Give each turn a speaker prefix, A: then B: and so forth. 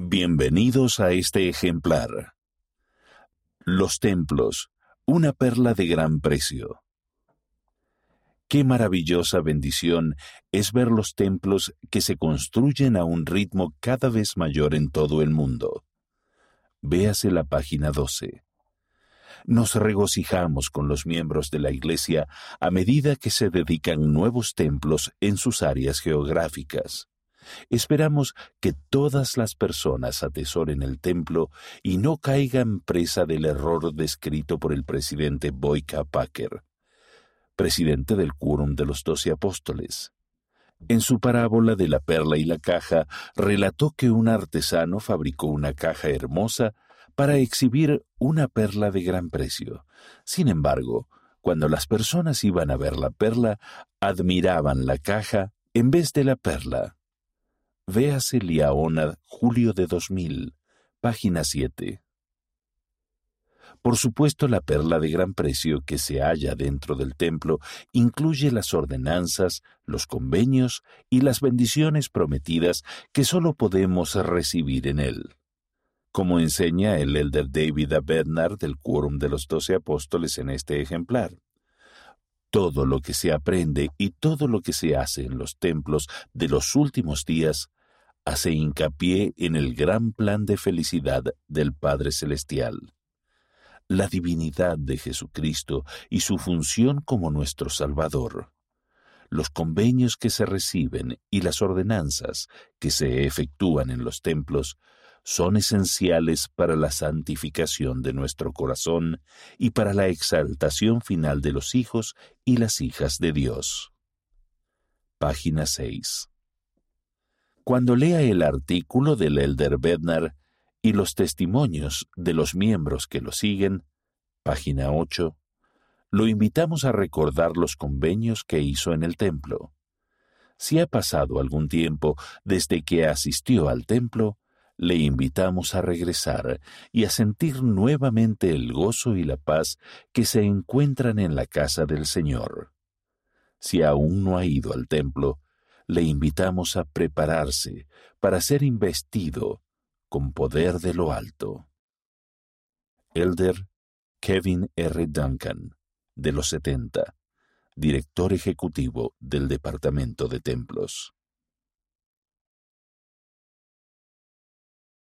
A: Bienvenidos a este ejemplar. Los templos, una perla de gran precio. Qué maravillosa bendición es ver los templos que se construyen a un ritmo cada vez mayor en todo el mundo. Véase la página 12. Nos regocijamos con los miembros de la Iglesia a medida que se dedican nuevos templos en sus áreas geográficas. Esperamos que todas las personas atesoren el templo y no caigan presa del error descrito por el presidente Boyka Packer, presidente del Quórum de los Doce Apóstoles. En su parábola de la perla y la caja, relató que un artesano fabricó una caja hermosa para exhibir una perla de gran precio. Sin embargo, cuando las personas iban a ver la perla, admiraban la caja en vez de la perla. Véase Liaona, julio de 2000, página 7. Por supuesto, la perla de gran precio que se halla dentro del templo incluye las ordenanzas, los convenios y las bendiciones prometidas que sólo podemos recibir en él. Como enseña el elder David A. Del Quórum de los Doce Apóstoles en este ejemplar. Todo lo que se aprende y todo lo que se hace en los templos de los últimos días hace hincapié en el gran plan de felicidad del Padre Celestial, la divinidad de Jesucristo y su función como nuestro Salvador, los convenios que se reciben y las ordenanzas que se efectúan en los templos son esenciales para la santificación de nuestro corazón y para la exaltación final de los hijos y las hijas de Dios. Página 6 cuando lea el artículo del Elder Bednar y los testimonios de los miembros que lo siguen, página 8, lo invitamos a recordar los convenios que hizo en el templo. Si ha pasado algún tiempo desde que asistió al templo, le invitamos a regresar y a sentir nuevamente el gozo y la paz que se encuentran en la casa del Señor. Si aún no ha ido al templo, le invitamos a prepararse para ser investido con poder de lo alto. Elder Kevin R. Duncan, de los 70, director ejecutivo del Departamento de Templos.